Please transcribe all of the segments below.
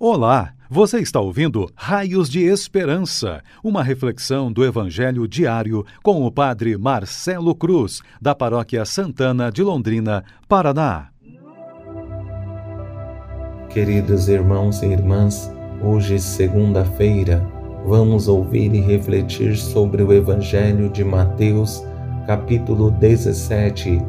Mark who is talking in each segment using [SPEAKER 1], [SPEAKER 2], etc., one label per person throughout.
[SPEAKER 1] Olá, você está ouvindo Raios de Esperança, uma reflexão do Evangelho diário com o Padre Marcelo Cruz, da Paróquia Santana de Londrina, Paraná.
[SPEAKER 2] Queridos irmãos e irmãs, hoje, segunda-feira, vamos ouvir e refletir sobre o Evangelho de Mateus, capítulo 17,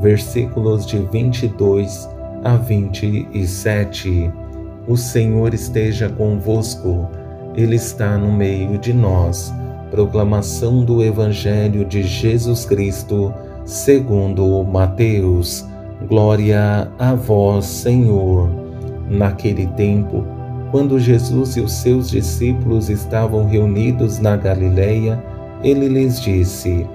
[SPEAKER 2] versículos de 22 a 27. O Senhor esteja convosco, Ele está no meio de nós. Proclamação do Evangelho de Jesus Cristo, segundo Mateus. Glória a vós, Senhor. Naquele tempo, quando Jesus e os seus discípulos estavam reunidos na Galileia, ele lhes disse: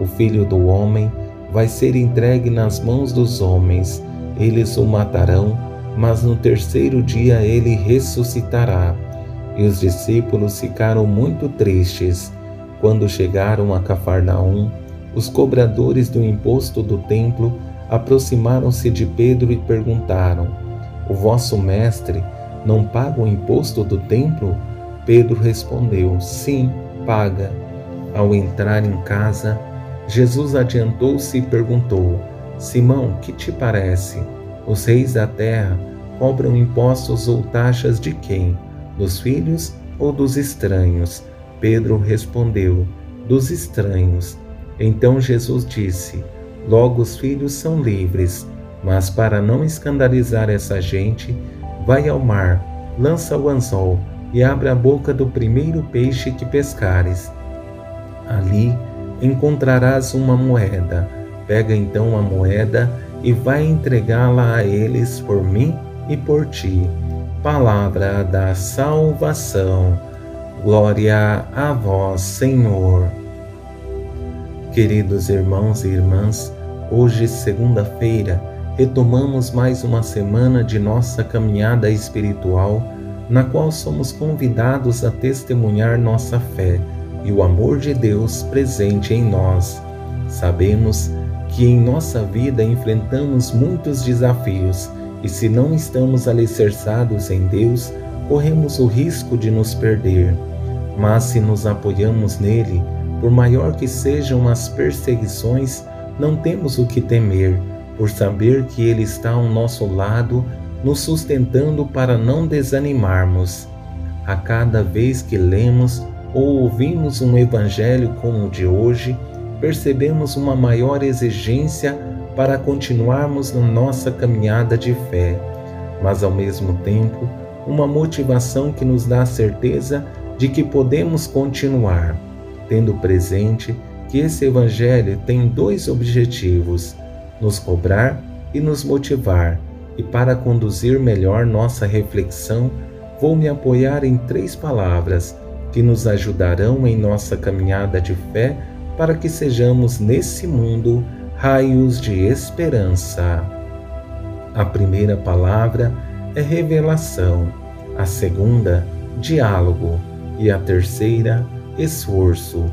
[SPEAKER 2] O filho do homem vai ser entregue nas mãos dos homens. Eles o matarão mas no terceiro dia ele ressuscitará. E os discípulos ficaram muito tristes. Quando chegaram a Cafarnaum, os cobradores do imposto do templo aproximaram-se de Pedro e perguntaram: O vosso mestre não paga o imposto do templo? Pedro respondeu: Sim, paga. Ao entrar em casa, Jesus adiantou-se e perguntou: Simão, que te parece? Os reis da terra cobram impostos ou taxas de quem? Dos filhos ou dos estranhos? Pedro respondeu: Dos estranhos. Então Jesus disse: Logo os filhos são livres, mas para não escandalizar essa gente, vai ao mar, lança o anzol e abre a boca do primeiro peixe que pescares. Ali encontrarás uma moeda. Pega então a moeda e vai entregá-la a eles por mim e por ti. Palavra da salvação. Glória a vós, Senhor. Queridos irmãos e irmãs, hoje, segunda-feira, retomamos mais uma semana de nossa caminhada espiritual, na qual somos convidados a testemunhar nossa fé e o amor de Deus presente em nós. Sabemos que em nossa vida enfrentamos muitos desafios e se não estamos alicerçados em Deus, corremos o risco de nos perder. Mas se nos apoiamos nele, por maior que sejam as perseguições, não temos o que temer, por saber que ele está ao nosso lado, nos sustentando para não desanimarmos. A cada vez que lemos ou ouvimos um evangelho como o de hoje, percebemos uma maior exigência para continuarmos na nossa caminhada de fé, mas ao mesmo tempo, uma motivação que nos dá a certeza de que podemos continuar, tendo presente que esse Evangelho tem dois objetivos: nos cobrar e nos motivar. E para conduzir melhor nossa reflexão, vou me apoiar em três palavras que nos ajudarão em nossa caminhada de fé para que sejamos nesse mundo raios de esperança. A primeira palavra é revelação, a segunda, diálogo e a terceira, esforço.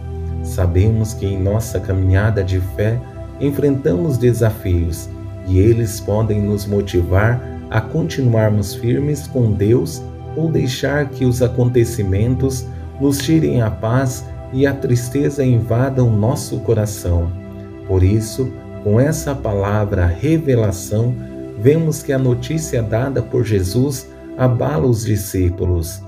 [SPEAKER 2] Sabemos que em nossa caminhada de fé enfrentamos desafios e eles podem nos motivar a continuarmos firmes com Deus ou deixar que os acontecimentos nos tirem a paz e a tristeza invadam nosso coração. Por isso, com essa palavra revelação, vemos que a notícia dada por Jesus abala os discípulos.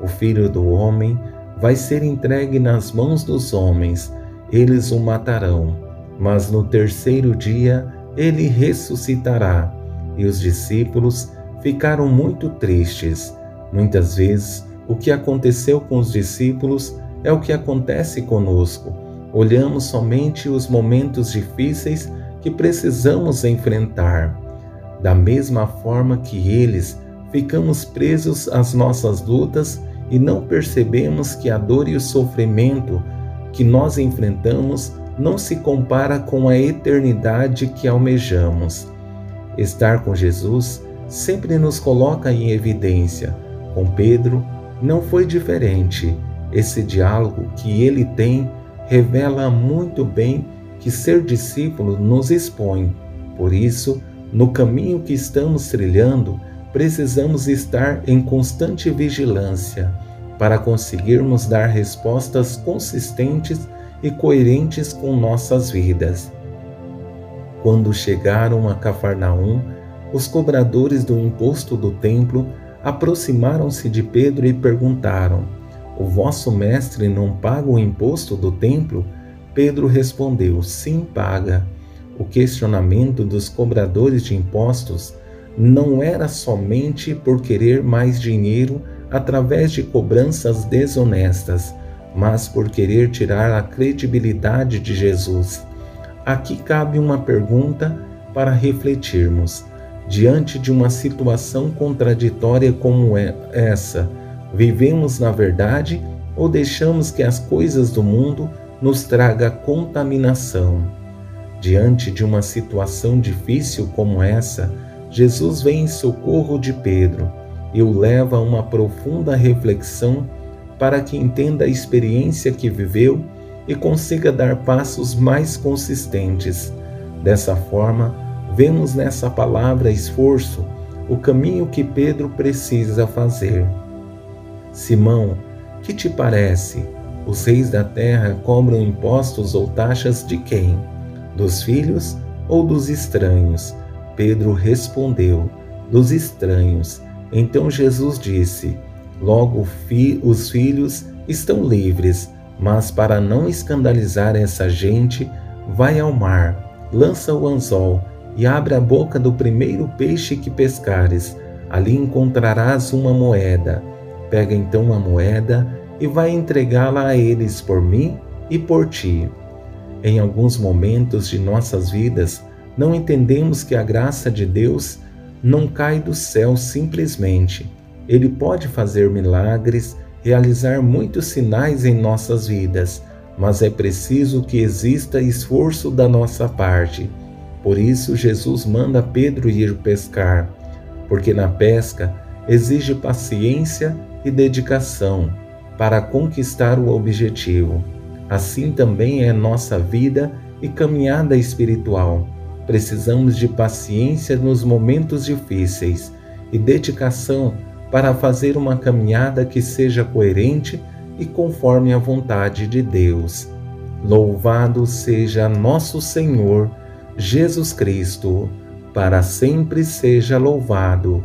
[SPEAKER 2] O Filho do Homem vai ser entregue nas mãos dos homens, eles o matarão, mas no terceiro dia ele ressuscitará. E os discípulos ficaram muito tristes. Muitas vezes, o que aconteceu com os discípulos é o que acontece conosco olhamos somente os momentos difíceis que precisamos enfrentar. Da mesma forma que eles, ficamos presos às nossas lutas e não percebemos que a dor e o sofrimento que nós enfrentamos não se compara com a eternidade que almejamos. Estar com Jesus sempre nos coloca em evidência. Com Pedro não foi diferente. Esse diálogo que ele tem revela muito bem que ser discípulo nos expõe. Por isso, no caminho que estamos trilhando, precisamos estar em constante vigilância para conseguirmos dar respostas consistentes e coerentes com nossas vidas. Quando chegaram a Cafarnaum, os cobradores do imposto do templo aproximaram-se de Pedro e perguntaram: O vosso mestre não paga o imposto do templo? Pedro respondeu: Sim, paga. O questionamento dos cobradores de impostos não era somente por querer mais dinheiro através de cobranças desonestas, mas por querer tirar a credibilidade de Jesus. Aqui cabe uma pergunta para refletirmos. Diante de uma situação contraditória como essa, vivemos na verdade ou deixamos que as coisas do mundo nos traga contaminação? Diante de uma situação difícil como essa, Jesus vem em socorro de Pedro e o leva a uma profunda reflexão para que entenda a experiência que viveu e consiga dar passos mais consistentes. Dessa forma, vemos nessa palavra esforço o caminho que Pedro precisa fazer. Simão, que te parece? Os reis da terra cobram impostos ou taxas de quem? Dos filhos ou dos estranhos? Pedro respondeu: Dos estranhos. Então Jesus disse: Logo fi os filhos estão livres, mas para não escandalizar essa gente, vai ao mar, lança o anzol e abre a boca do primeiro peixe que pescares. Ali encontrarás uma moeda. Pega então a moeda e vai entregá-la a eles por mim e por ti. Em alguns momentos de nossas vidas, não entendemos que a graça de Deus não cai do céu simplesmente. Ele pode fazer milagres, realizar muitos sinais em nossas vidas, mas é preciso que exista esforço da nossa parte. Por isso, Jesus manda Pedro ir pescar, porque na pesca exige paciência e dedicação para conquistar o objetivo. Assim também é nossa vida e caminhada espiritual. Precisamos de paciência nos momentos difíceis e dedicação para fazer uma caminhada que seja coerente e conforme a vontade de Deus. Louvado seja nosso Senhor Jesus Cristo, para sempre seja louvado.